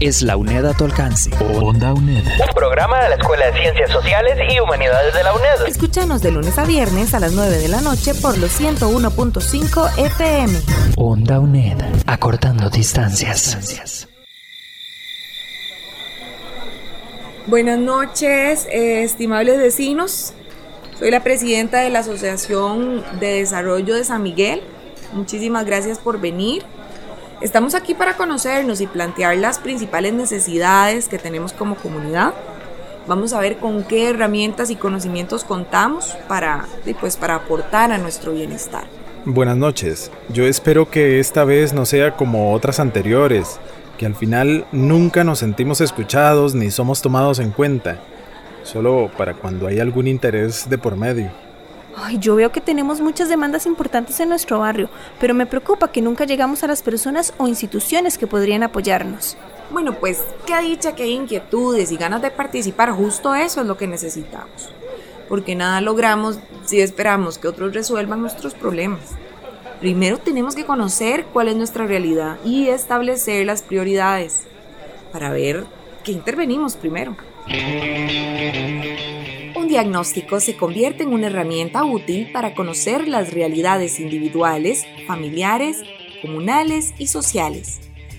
es la UNED a tu alcance. Onda UNED. Un programa de la Escuela de Ciencias Sociales y Humanidades de la UNED. Escúchanos de lunes a viernes a las 9 de la noche por los 101.5 FM. Onda UNED. Acortando distancias. Buenas noches, eh, estimables vecinos. Soy la presidenta de la Asociación de Desarrollo de San Miguel. Muchísimas gracias por venir. Estamos aquí para conocernos y plantear las principales necesidades que tenemos como comunidad. Vamos a ver con qué herramientas y conocimientos contamos para, pues, para aportar a nuestro bienestar. Buenas noches. Yo espero que esta vez no sea como otras anteriores, que al final nunca nos sentimos escuchados ni somos tomados en cuenta, solo para cuando hay algún interés de por medio. Yo veo que tenemos muchas demandas importantes en nuestro barrio, pero me preocupa que nunca llegamos a las personas o instituciones que podrían apoyarnos. Bueno, pues qué dicha que hay inquietudes y ganas de participar, justo eso es lo que necesitamos. Porque nada logramos si esperamos que otros resuelvan nuestros problemas. Primero tenemos que conocer cuál es nuestra realidad y establecer las prioridades para ver qué intervenimos primero. Un diagnóstico se convierte en una herramienta útil para conocer las realidades individuales, familiares, comunales y sociales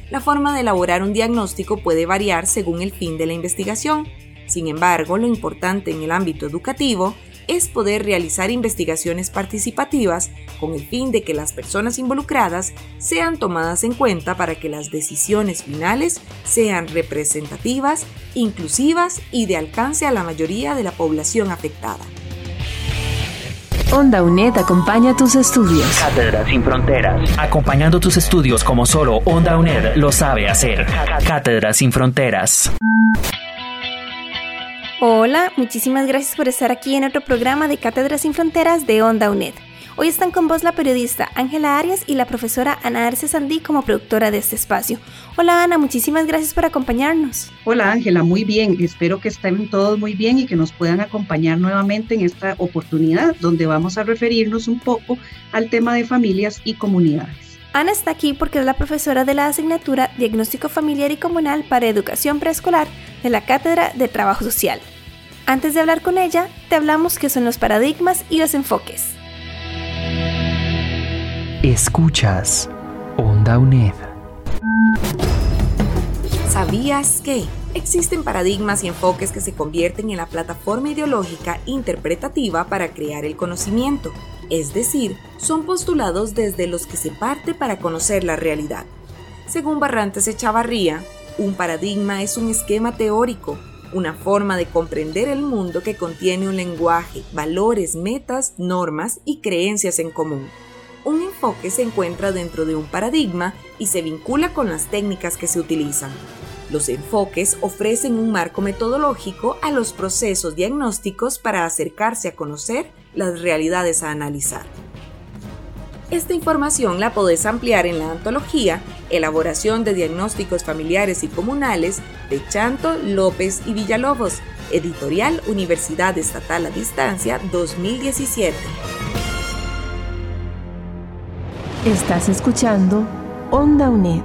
la forma de elaborar un diagnóstico puede variar según el fin de la investigación. Sin embargo, lo importante en el ámbito educativo es poder realizar investigaciones participativas con el fin de que las personas involucradas sean tomadas en cuenta para que las decisiones finales sean representativas, inclusivas y de alcance a la mayoría de la población afectada. Onda UNED acompaña tus estudios. Cátedra sin fronteras. Acompañando tus estudios como solo Onda UNED lo sabe hacer. Cátedra sin fronteras. Hola, muchísimas gracias por estar aquí en otro programa de Cátedra sin Fronteras de Onda UNED. Hoy están con vos la periodista Ángela Arias y la profesora Ana Arce Sandí como productora de este espacio. Hola Ana, muchísimas gracias por acompañarnos. Hola Ángela, muy bien. Espero que estén todos muy bien y que nos puedan acompañar nuevamente en esta oportunidad donde vamos a referirnos un poco al tema de familias y comunidades. Ana está aquí porque es la profesora de la asignatura Diagnóstico Familiar y Comunal para Educación Preescolar de la Cátedra de Trabajo Social. Antes de hablar con ella, te hablamos qué son los paradigmas y los enfoques. Escuchas Onda UNED. ¿Sabías que existen paradigmas y enfoques que se convierten en la plataforma ideológica interpretativa para crear el conocimiento? Es decir, son postulados desde los que se parte para conocer la realidad. Según Barrantes Echavarría, un paradigma es un esquema teórico, una forma de comprender el mundo que contiene un lenguaje, valores, metas, normas y creencias en común un enfoque se encuentra dentro de un paradigma y se vincula con las técnicas que se utilizan. Los enfoques ofrecen un marco metodológico a los procesos diagnósticos para acercarse a conocer las realidades a analizar. Esta información la podés ampliar en la antología Elaboración de Diagnósticos Familiares y Comunales de Chanto, López y Villalobos, editorial Universidad Estatal a Distancia 2017. Estás escuchando Onda UNED.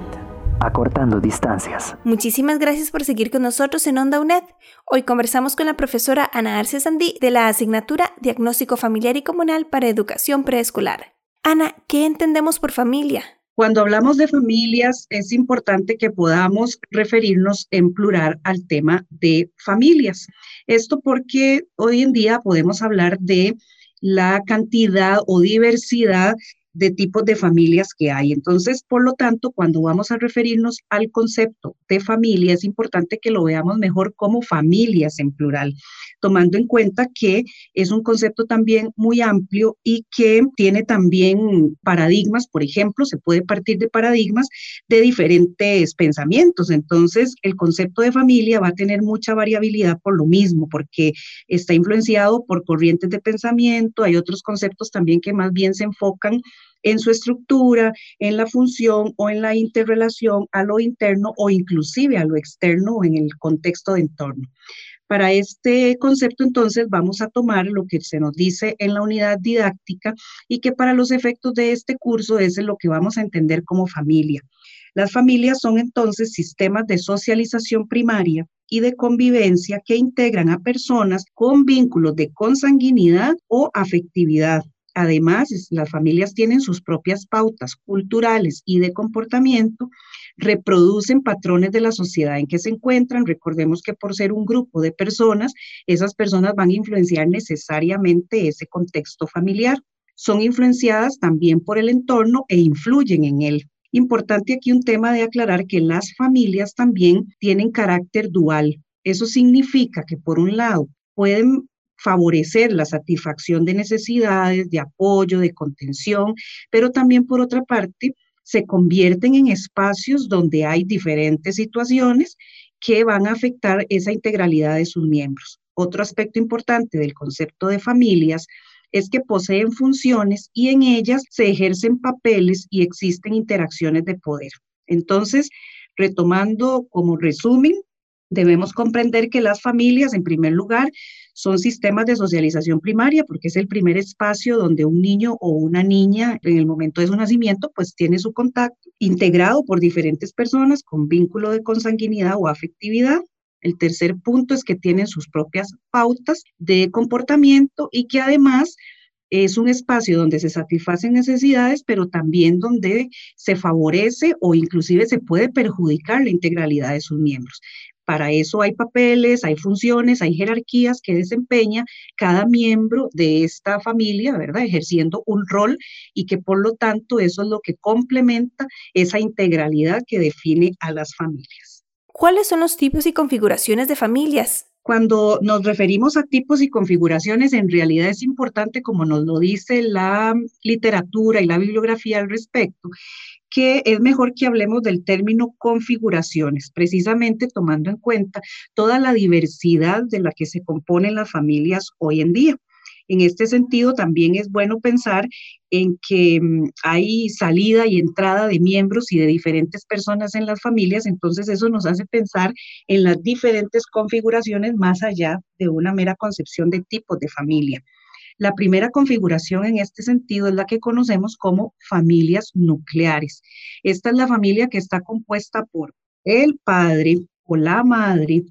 Acortando distancias. Muchísimas gracias por seguir con nosotros en Onda UNED. Hoy conversamos con la profesora Ana Arce Sandí de la asignatura Diagnóstico Familiar y Comunal para Educación Preescolar. Ana, ¿qué entendemos por familia? Cuando hablamos de familias, es importante que podamos referirnos en plural al tema de familias. Esto porque hoy en día podemos hablar de la cantidad o diversidad de tipos de familias que hay. Entonces, por lo tanto, cuando vamos a referirnos al concepto de familia, es importante que lo veamos mejor como familias en plural, tomando en cuenta que es un concepto también muy amplio y que tiene también paradigmas, por ejemplo, se puede partir de paradigmas de diferentes pensamientos. Entonces, el concepto de familia va a tener mucha variabilidad por lo mismo, porque está influenciado por corrientes de pensamiento, hay otros conceptos también que más bien se enfocan en su estructura, en la función o en la interrelación a lo interno o inclusive a lo externo o en el contexto de entorno. Para este concepto, entonces, vamos a tomar lo que se nos dice en la unidad didáctica y que para los efectos de este curso es lo que vamos a entender como familia. Las familias son entonces sistemas de socialización primaria y de convivencia que integran a personas con vínculos de consanguinidad o afectividad Además, las familias tienen sus propias pautas culturales y de comportamiento, reproducen patrones de la sociedad en que se encuentran. Recordemos que por ser un grupo de personas, esas personas van a influenciar necesariamente ese contexto familiar. Son influenciadas también por el entorno e influyen en él. Importante aquí un tema de aclarar que las familias también tienen carácter dual. Eso significa que por un lado pueden favorecer la satisfacción de necesidades, de apoyo, de contención, pero también por otra parte se convierten en espacios donde hay diferentes situaciones que van a afectar esa integralidad de sus miembros. Otro aspecto importante del concepto de familias es que poseen funciones y en ellas se ejercen papeles y existen interacciones de poder. Entonces, retomando como resumen, debemos comprender que las familias, en primer lugar, son sistemas de socialización primaria porque es el primer espacio donde un niño o una niña en el momento de su nacimiento pues tiene su contacto integrado por diferentes personas con vínculo de consanguinidad o afectividad. El tercer punto es que tienen sus propias pautas de comportamiento y que además es un espacio donde se satisfacen necesidades, pero también donde se favorece o inclusive se puede perjudicar la integralidad de sus miembros. Para eso hay papeles, hay funciones, hay jerarquías que desempeña cada miembro de esta familia, ¿verdad? Ejerciendo un rol y que por lo tanto eso es lo que complementa esa integralidad que define a las familias. ¿Cuáles son los tipos y configuraciones de familias? Cuando nos referimos a tipos y configuraciones, en realidad es importante, como nos lo dice la literatura y la bibliografía al respecto, que es mejor que hablemos del término configuraciones, precisamente tomando en cuenta toda la diversidad de la que se componen las familias hoy en día. En este sentido, también es bueno pensar en que mm, hay salida y entrada de miembros y de diferentes personas en las familias, entonces eso nos hace pensar en las diferentes configuraciones más allá de una mera concepción de tipos de familia. La primera configuración en este sentido es la que conocemos como familias nucleares. Esta es la familia que está compuesta por el padre o la madre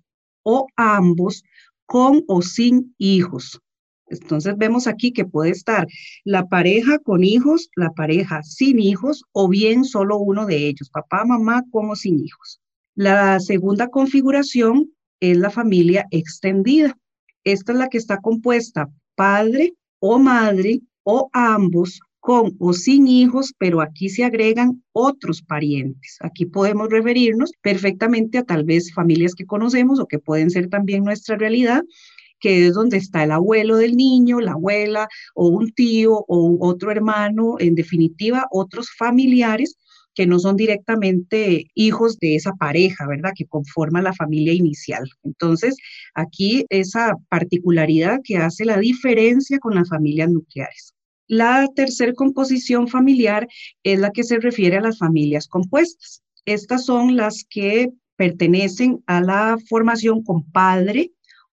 o ambos con o sin hijos. Entonces vemos aquí que puede estar la pareja con hijos, la pareja sin hijos o bien solo uno de ellos, papá, mamá como sin hijos. La segunda configuración es la familia extendida. Esta es la que está compuesta padre o madre o ambos con o sin hijos, pero aquí se agregan otros parientes. Aquí podemos referirnos perfectamente a tal vez familias que conocemos o que pueden ser también nuestra realidad, que es donde está el abuelo del niño, la abuela o un tío o otro hermano, en definitiva, otros familiares que no son directamente hijos de esa pareja, ¿verdad? Que conforma la familia inicial. Entonces, aquí esa particularidad que hace la diferencia con las familias nucleares. La tercera composición familiar es la que se refiere a las familias compuestas. Estas son las que pertenecen a la formación con padre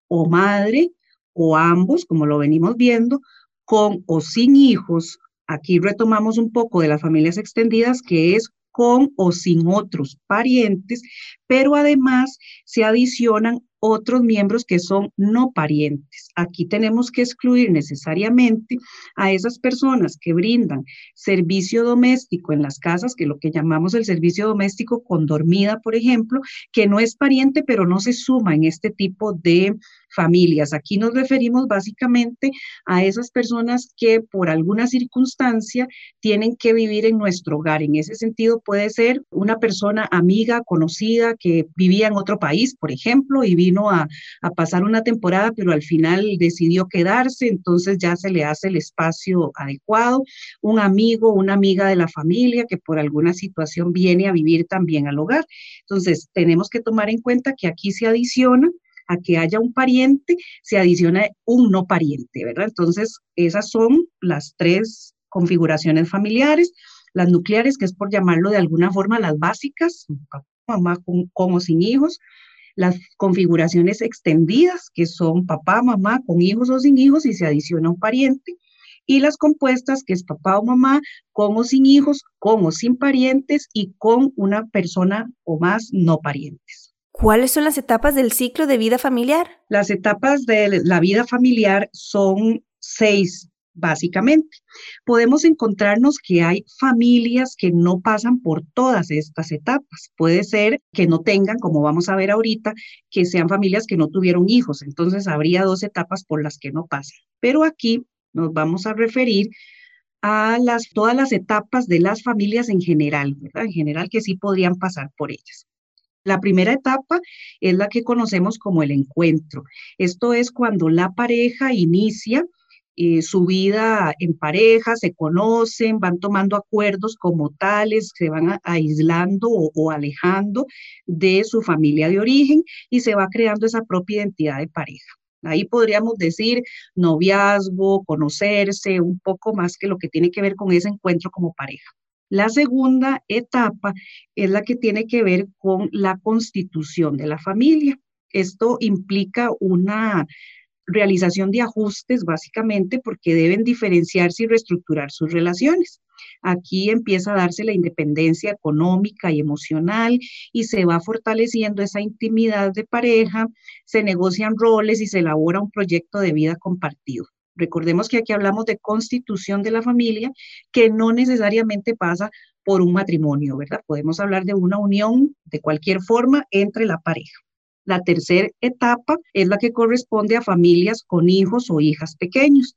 o madre o ambos, como lo venimos viendo, con o sin hijos, Aquí retomamos un poco de las familias extendidas, que es con o sin otros parientes, pero además se adicionan otros miembros que son no parientes. Aquí tenemos que excluir necesariamente a esas personas que brindan servicio doméstico en las casas, que es lo que llamamos el servicio doméstico con dormida, por ejemplo, que no es pariente, pero no se suma en este tipo de familias. Aquí nos referimos básicamente a esas personas que por alguna circunstancia tienen que vivir en nuestro hogar. En ese sentido puede ser una persona amiga, conocida, que vivía en otro país, por ejemplo, y vino a, a pasar una temporada, pero al final decidió quedarse, entonces ya se le hace el espacio adecuado. Un amigo, una amiga de la familia que por alguna situación viene a vivir también al hogar. Entonces, tenemos que tomar en cuenta que aquí se adiciona a que haya un pariente, se adiciona un no pariente, ¿verdad? Entonces, esas son las tres configuraciones familiares, las nucleares, que es por llamarlo de alguna forma las básicas, mamá con o sin hijos, las configuraciones extendidas, que son papá, mamá con hijos o sin hijos y se adiciona un pariente, y las compuestas, que es papá o mamá, con o sin hijos, con o sin parientes y con una persona o más no parientes. ¿Cuáles son las etapas del ciclo de vida familiar? Las etapas de la vida familiar son seis básicamente. Podemos encontrarnos que hay familias que no pasan por todas estas etapas. Puede ser que no tengan, como vamos a ver ahorita, que sean familias que no tuvieron hijos. Entonces habría dos etapas por las que no pasan. Pero aquí nos vamos a referir a las, todas las etapas de las familias en general, ¿verdad? En general que sí podrían pasar por ellas. La primera etapa es la que conocemos como el encuentro. Esto es cuando la pareja inicia eh, su vida en pareja, se conocen, van tomando acuerdos como tales, se van aislando o, alejando de su familia de origen y se va creando esa propia identidad de pareja. Ahí podríamos decir noviazgo, conocerse, un poco más que lo que tiene que ver con ese encuentro como pareja. La segunda etapa es la que tiene que ver con la constitución de la familia. Esto implica una realización de ajustes básicamente porque deben diferenciarse y reestructurar sus relaciones. Aquí empieza a darse la independencia económica y emocional y se va fortaleciendo esa intimidad de pareja, se negocian roles y se elabora un proyecto de vida compartido. Recordemos que aquí hablamos de constitución de la familia, que no necesariamente pasa por un matrimonio, ¿verdad? Podemos hablar de una unión de cualquier forma entre la pareja. La tercera etapa es la que corresponde a familias con hijos o hijas pequeños.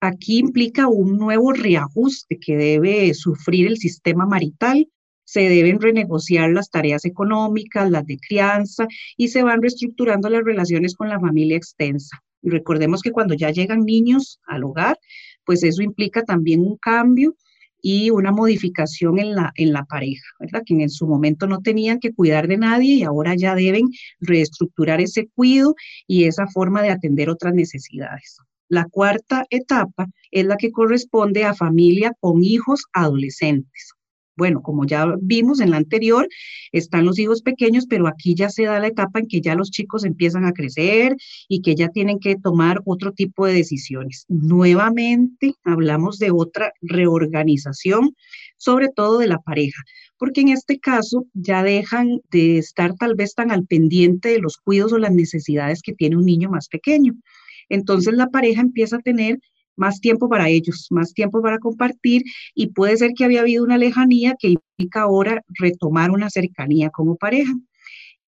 Aquí implica un nuevo reajuste que debe sufrir el sistema marital. Se deben renegociar las tareas económicas, las de crianza y se van reestructurando las relaciones con la familia extensa. Recordemos que cuando ya llegan niños al hogar, pues eso implica también un cambio y una modificación en la, en la pareja, ¿verdad? Que en su momento no tenían que cuidar de nadie y ahora ya deben reestructurar ese cuido y esa forma de atender otras necesidades. La cuarta etapa es la que corresponde a familia con hijos adolescentes. Bueno, como ya vimos en la anterior, están los hijos pequeños, pero aquí ya se da la etapa en que ya los chicos empiezan a crecer y que ya tienen que tomar otro tipo de decisiones. Nuevamente hablamos de otra reorganización, sobre todo de la pareja, porque en este caso ya dejan de estar tal vez tan al pendiente de los cuidados o las necesidades que tiene un niño más pequeño. Entonces la pareja empieza a tener más tiempo para ellos, más tiempo para compartir y puede ser que había habido una lejanía que implica ahora retomar una cercanía como pareja.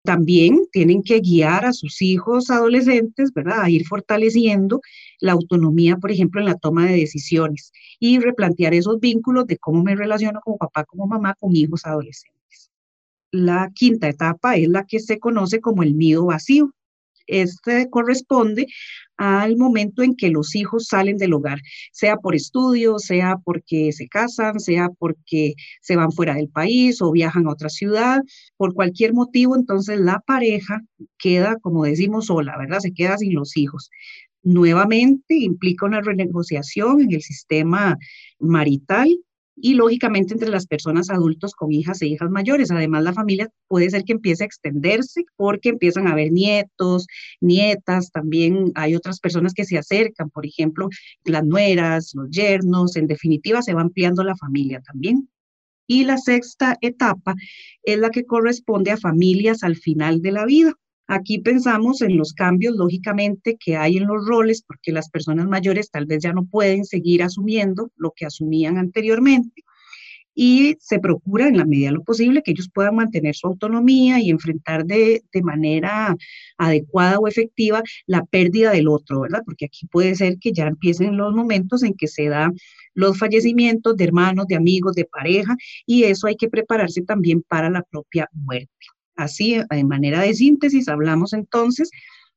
También tienen que guiar a sus hijos adolescentes, ¿verdad? A ir fortaleciendo la autonomía, por ejemplo, en la toma de decisiones y replantear esos vínculos de cómo me relaciono como papá, como mamá con hijos adolescentes. La quinta etapa es la que se conoce como el nido vacío. Este corresponde al momento en que los hijos salen del hogar, sea por estudio, sea porque se casan, sea porque se van fuera del país o viajan a otra ciudad, por cualquier motivo, entonces la pareja queda, como decimos, sola, ¿verdad? Se queda sin los hijos. Nuevamente implica una renegociación en el sistema marital y lógicamente entre las personas adultos con hijas e hijas mayores. Además, la familia puede ser que empiece a extenderse porque empiezan a haber nietos, nietas, también hay otras personas que se acercan, por ejemplo, las nueras, los yernos, en definitiva se va ampliando la familia también. Y la sexta etapa es la que corresponde a familias al final de la vida. Aquí pensamos en los cambios, lógicamente, que hay en los roles, porque las personas mayores tal vez ya no pueden seguir asumiendo lo que asumían anteriormente. y se procura en la medida de lo posible que ellos puedan mantener su autonomía y enfrentar de, manera adecuada o efectiva la pérdida del otro, ¿verdad? Porque aquí puede ser que ya empiecen los momentos en que se dan los fallecimientos de hermanos, de amigos, de pareja, y eso hay que prepararse también para la propia muerte. Así, de manera de síntesis, hablamos entonces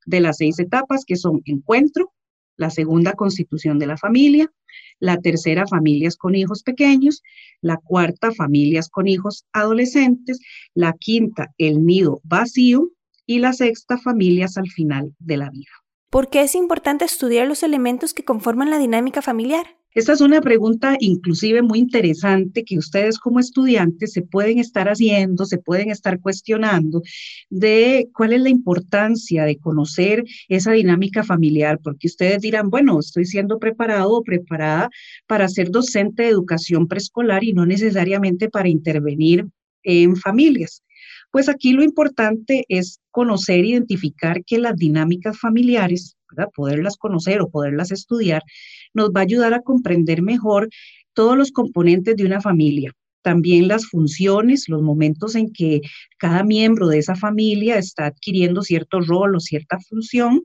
de las seis etapas que son encuentro, la segunda constitución de la familia, la tercera familias con hijos pequeños, la cuarta familias con hijos adolescentes, la quinta el nido vacío y la sexta familias al final de la vida. ¿Por qué es importante estudiar los elementos que conforman la dinámica familiar? Esta es una pregunta inclusive muy interesante que ustedes como estudiantes se pueden estar haciendo, se pueden estar cuestionando de cuál es la importancia de conocer esa dinámica familiar, porque ustedes dirán, bueno, estoy siendo preparado o preparada para ser docente de educación preescolar y no necesariamente para intervenir en familias. Pues aquí lo importante es conocer, identificar que las dinámicas familiares, poderlas conocer o poderlas estudiar, nos va a ayudar a comprender mejor todos los componentes de una familia, también las funciones, los momentos en que cada miembro de esa familia está adquiriendo cierto rol o cierta función,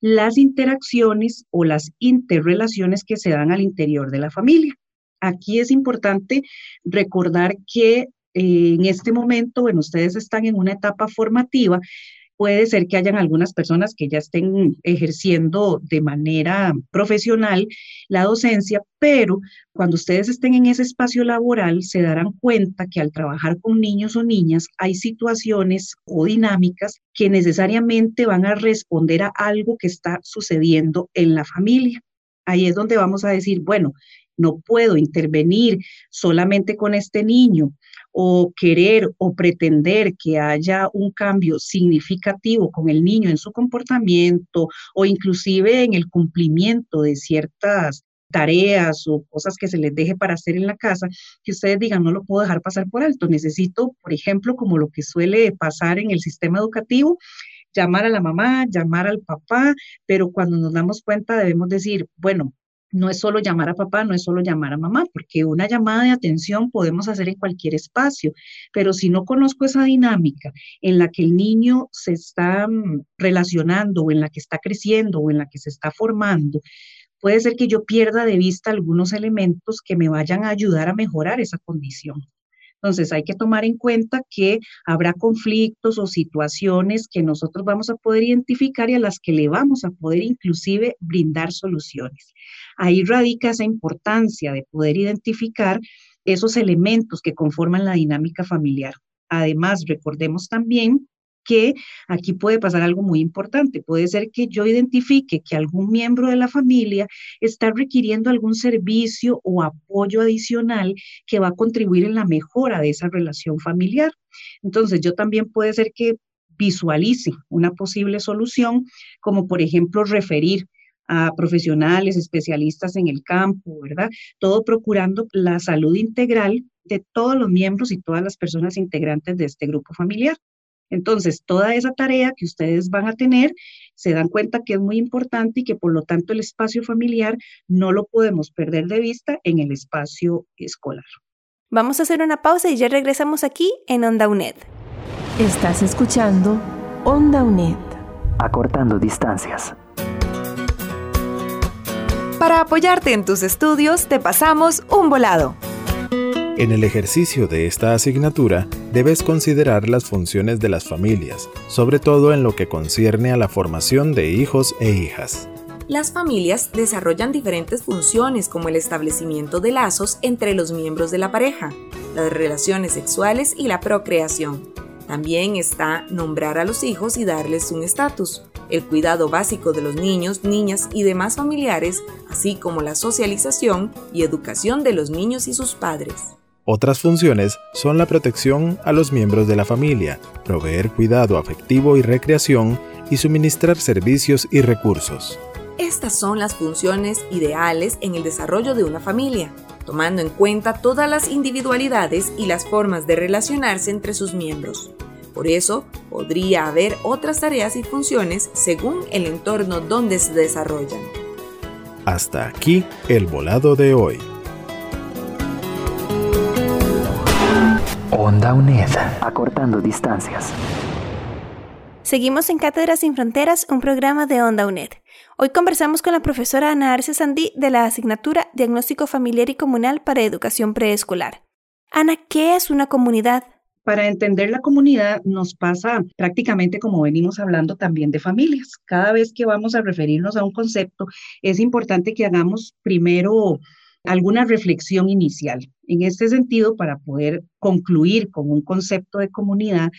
las interacciones o las interrelaciones que se dan al interior de la familia. Aquí es importante recordar que eh, en este momento, bueno, ustedes están en una etapa formativa, Puede ser que hayan algunas personas que ya estén ejerciendo de manera profesional la docencia, pero cuando ustedes estén en ese espacio laboral se darán cuenta que al trabajar con niños o niñas hay situaciones o dinámicas que necesariamente van a responder a algo que está sucediendo en la familia. Ahí es donde vamos a decir, bueno, no puedo intervenir solamente con este niño o querer o pretender que haya un cambio significativo con el niño en su comportamiento o inclusive en el cumplimiento de ciertas tareas o cosas que se les deje para hacer en la casa, que ustedes digan, no lo puedo dejar pasar por alto. Necesito, por ejemplo, como lo que suele pasar en el sistema educativo, llamar a la mamá, llamar al papá, pero cuando nos damos cuenta debemos decir, bueno, no es solo llamar a papá, no es solo llamar a mamá, porque una llamada de atención podemos hacer en cualquier espacio, pero si no conozco esa dinámica en la que el niño se está mm, relacionando o en la que está creciendo o en la que se está formando, puede ser que yo pierda de vista algunos elementos que me vayan a ayudar a mejorar esa condición. Entonces hay que tomar en cuenta que habrá conflictos o situaciones que nosotros vamos a poder identificar y a las que le vamos a poder inclusive brindar soluciones. Ahí radica esa importancia de poder identificar esos elementos que conforman la dinámica familiar. Además, recordemos también que aquí puede pasar algo muy importante. Puede ser que yo identifique que algún miembro de la familia está requiriendo algún servicio o apoyo adicional que va a contribuir en la mejora de esa relación familiar. Entonces, yo también puede ser que visualice una posible solución, como por ejemplo referir a profesionales, especialistas en el campo, ¿verdad? Todo procurando la salud integral de todos los miembros y todas las personas integrantes de este grupo familiar. Entonces, toda esa tarea que ustedes van a tener, se dan cuenta que es muy importante y que por lo tanto el espacio familiar no lo podemos perder de vista en el espacio escolar. Vamos a hacer una pausa y ya regresamos aquí en Onda UNED. Estás escuchando Onda UNED. Acortando distancias. Para apoyarte en tus estudios, te pasamos un volado. En el ejercicio de esta asignatura, debes considerar las funciones de las familias, sobre todo en lo que concierne a la formación de hijos e hijas. Las familias desarrollan diferentes funciones como el establecimiento de lazos entre los miembros de la pareja, las relaciones sexuales y la procreación. También está nombrar a los hijos y darles un estatus el cuidado básico de los niños, niñas y demás familiares, así como la socialización y educación de los niños y sus padres. Otras funciones son la protección a los miembros de la familia, proveer cuidado afectivo y recreación y suministrar servicios y recursos. Estas son las funciones ideales en el desarrollo de una familia, tomando en cuenta todas las individualidades y las formas de relacionarse entre sus miembros. Por eso, podría haber otras tareas y funciones según el entorno donde se desarrollan. Hasta aquí el volado de hoy. Onda UNED, acortando distancias. Seguimos en Cátedras sin Fronteras, un programa de Onda UNED. Hoy conversamos con la profesora Ana Arce Sandí de la asignatura Diagnóstico Familiar y Comunal para Educación Preescolar. Ana, ¿qué es una comunidad? Para entender la comunidad nos pasa prácticamente como venimos hablando también de familias. Cada vez que vamos a referirnos a un concepto, es importante que hagamos primero alguna reflexión inicial. En este sentido, para poder concluir con un concepto de comunidad,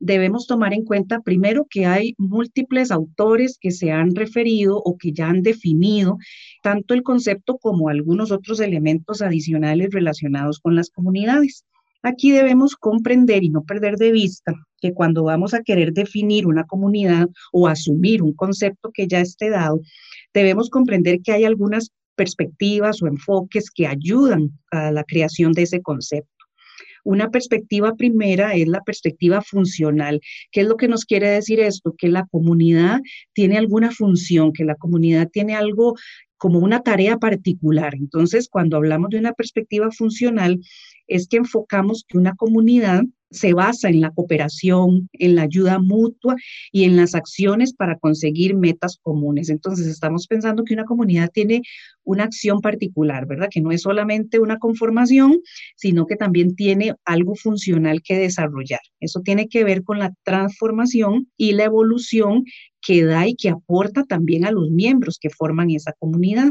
debemos tomar en cuenta primero que hay múltiples autores que se han referido o que ya han definido tanto el concepto como algunos otros elementos adicionales relacionados con las comunidades. Aquí debemos comprender y no perder de vista que cuando vamos a querer definir una comunidad o asumir un concepto que ya esté dado, debemos comprender que hay algunas perspectivas o enfoques que ayudan a la creación de ese concepto. Una perspectiva primera es la perspectiva funcional. ¿Qué es lo que nos quiere decir esto? Que la comunidad tiene alguna función, que la comunidad tiene algo como una tarea particular. Entonces, cuando hablamos de una perspectiva funcional, es que enfocamos que una comunidad se basa en la cooperación, en la ayuda mutua y en las acciones para conseguir metas comunes. Entonces, estamos pensando que una comunidad tiene una acción particular, ¿verdad? Que no es solamente una conformación, sino que también tiene algo funcional que desarrollar. Eso tiene que ver con la transformación y la evolución que da y que aporta también a los miembros que forman esa comunidad.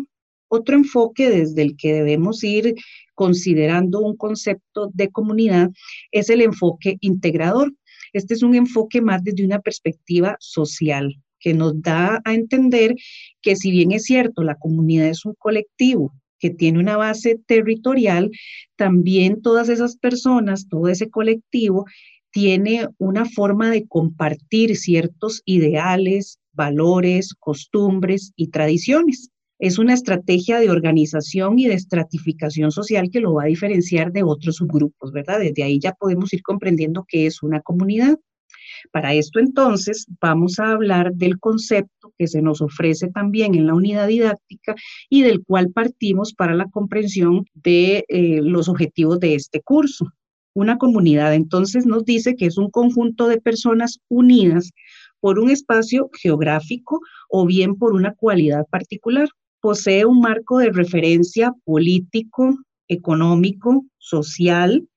Otro enfoque desde el que debemos ir considerando un concepto de comunidad es el enfoque integrador. Este es un enfoque más desde una perspectiva social que nos da a entender que si bien es cierto, la comunidad es un colectivo que tiene una base territorial, también todas esas personas, todo ese colectivo, tiene una forma de compartir ciertos ideales, valores, costumbres y tradiciones. Es una estrategia de organización y de estratificación social que lo va a diferenciar de otros subgrupos, ¿verdad? Desde ahí ya podemos ir comprendiendo qué es una comunidad. Para esto entonces vamos a hablar del concepto que se nos ofrece también en la unidad didáctica y del cual partimos para la comprensión de eh, los objetivos de este curso. Una comunidad entonces nos dice que es un conjunto de personas unidas por un espacio geográfico o bien por una cualidad particular posee un marco de referencia político, económico, social,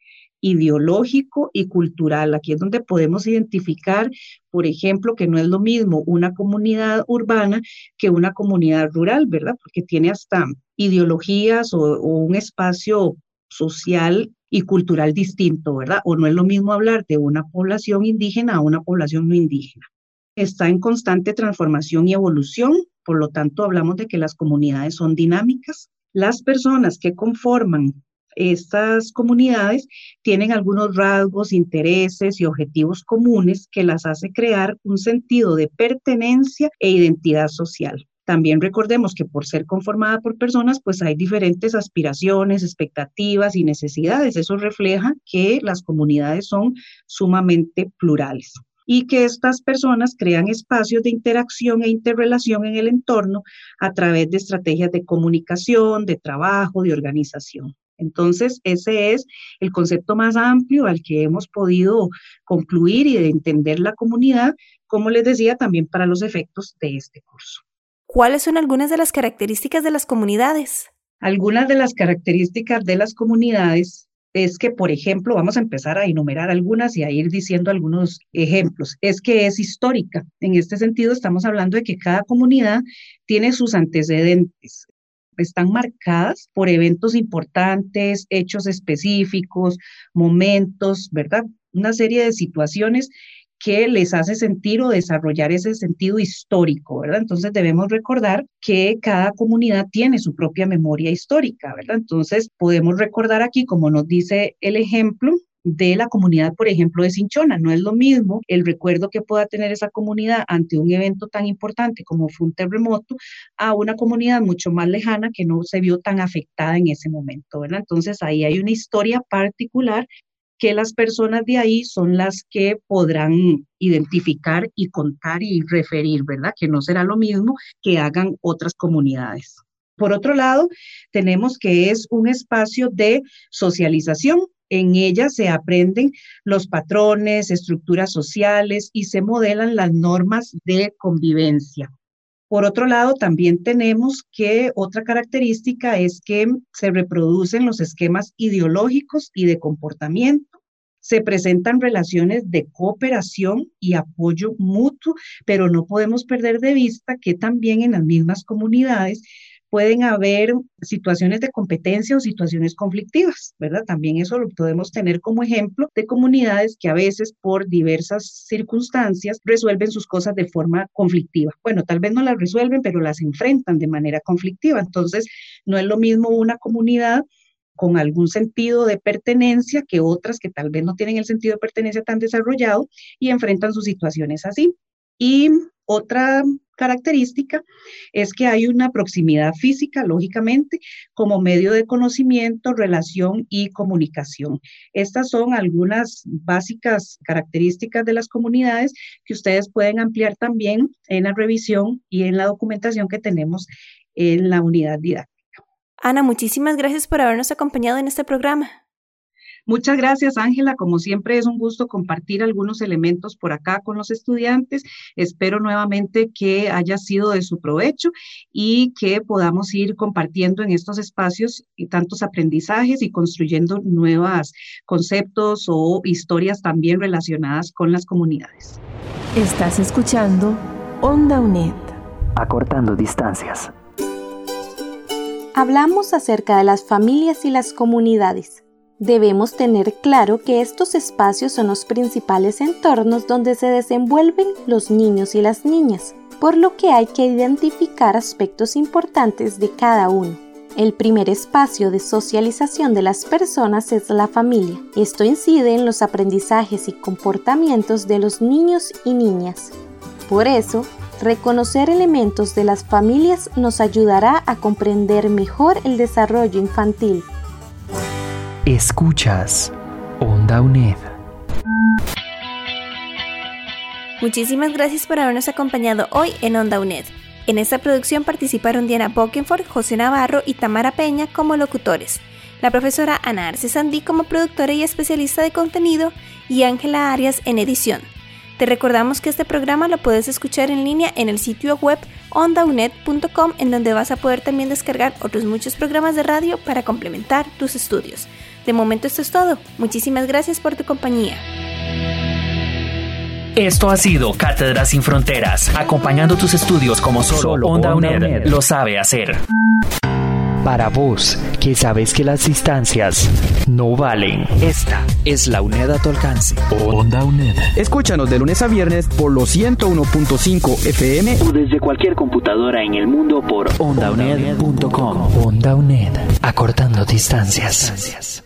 ideológico y cultural. Aquí es donde podemos identificar, por ejemplo, que no es lo mismo una comunidad urbana que una comunidad rural, ¿verdad? Porque tiene hasta ideologías o, un espacio social y cultural distinto, ¿verdad? O no es lo mismo hablar de una población indígena a una población no indígena. Está en constante transformación y evolución, por lo tanto, hablamos de que las comunidades son dinámicas. Las personas que conforman estas comunidades tienen algunos rasgos, intereses y objetivos comunes que las hace crear un sentido de pertenencia e identidad social. También recordemos que por ser conformada por personas, pues hay diferentes aspiraciones, expectativas y necesidades. Eso refleja que las comunidades son sumamente plurales y que estas personas crean espacios de interacción e interrelación en el entorno a través de estrategias de comunicación, de trabajo, de organización. Entonces, ese es el concepto más amplio al que hemos podido concluir y de entender la comunidad, como les decía, también para los efectos de este curso. ¿Cuáles son algunas de las características de las comunidades? Algunas de las características de las comunidades es que, por ejemplo, vamos a empezar a enumerar algunas y a ir diciendo algunos ejemplos. Es que es histórica. En este sentido, estamos hablando de que cada comunidad tiene sus antecedentes. Están marcadas por eventos importantes, hechos específicos, momentos, ¿verdad? Una serie de situaciones que les hace sentir o desarrollar ese sentido histórico, ¿verdad? Entonces debemos recordar que cada comunidad tiene su propia memoria histórica, ¿verdad? Entonces podemos recordar aquí, como nos dice el ejemplo, de la comunidad, por ejemplo, de Cinchona. No es lo mismo el recuerdo que pueda tener esa comunidad ante un evento tan importante como fue un terremoto a una comunidad mucho más lejana que no se vio tan afectada en ese momento, ¿verdad? Entonces ahí hay una historia particular que las personas de ahí son las que podrán identificar y contar y referir, ¿verdad? Que no será lo mismo que hagan otras comunidades. Por otro lado, tenemos que es un espacio de socialización. En ella se aprenden los patrones, estructuras sociales y se modelan las normas de convivencia. Por otro lado, también tenemos que otra característica es que se reproducen los esquemas ideológicos y de comportamiento. Se presentan relaciones de cooperación y apoyo mutuo, pero no podemos perder de vista que también en las mismas comunidades pueden haber situaciones de competencia o situaciones conflictivas, ¿verdad? También eso lo podemos tener como ejemplo de comunidades que a veces por diversas circunstancias resuelven sus cosas de forma conflictiva. Bueno, tal vez no las resuelven, pero las enfrentan de manera conflictiva. Entonces, no es lo mismo una comunidad con algún sentido de pertenencia que otras que tal vez no tienen el sentido de pertenencia tan desarrollado y enfrentan sus situaciones así. Y otra característica es que hay una proximidad física, lógicamente, como medio de conocimiento, relación y comunicación. Estas son algunas básicas características de las comunidades que ustedes pueden ampliar también en la revisión y en la documentación que tenemos en la unidad didáctica. Ana, muchísimas gracias por habernos acompañado en este programa. Muchas gracias, Ángela. Como siempre, es un gusto compartir algunos elementos por acá con los estudiantes. Espero nuevamente que haya sido de su provecho y que podamos ir compartiendo en estos espacios y tantos aprendizajes y construyendo nuevos conceptos o historias también relacionadas con las comunidades. Estás escuchando Onda UNED. Acortando distancias hablamos acerca de las familias y las comunidades. Debemos tener claro que estos espacios son los principales entornos donde se desenvuelven los niños y las niñas, por lo que hay que identificar aspectos importantes de cada uno. El primer espacio de socialización de las personas es la familia. Esto incide en los aprendizajes y comportamientos de los niños y niñas. Por eso, Reconocer elementos de las familias nos ayudará a comprender mejor el desarrollo infantil. Escuchas Onda UNED. Muchísimas gracias por habernos acompañado hoy en Onda UNED. En esta producción participaron Diana Bokenford, José Navarro y Tamara Peña como locutores, la profesora Ana Arce Sandí como productora y especialista de contenido y Ángela Arias en edición. Te recordamos que este programa lo puedes escuchar en línea en el sitio web ondaunet.com en donde vas a poder también descargar otros muchos programas de radio para complementar tus estudios. De momento esto es todo. Muchísimas gracias por tu compañía. Esto ha sido Cátedra sin Fronteras, acompañando tus estudios como solo, Onda UNED lo sabe hacer. Para vos, que sabes que las distancias no valen. Esta es la UNED a tu alcance. Onda UNED. Escúchanos de lunes a viernes por los 101.5 FM o desde cualquier computadora en el mundo por ondauned.com. Onda UNED, acortando distancias.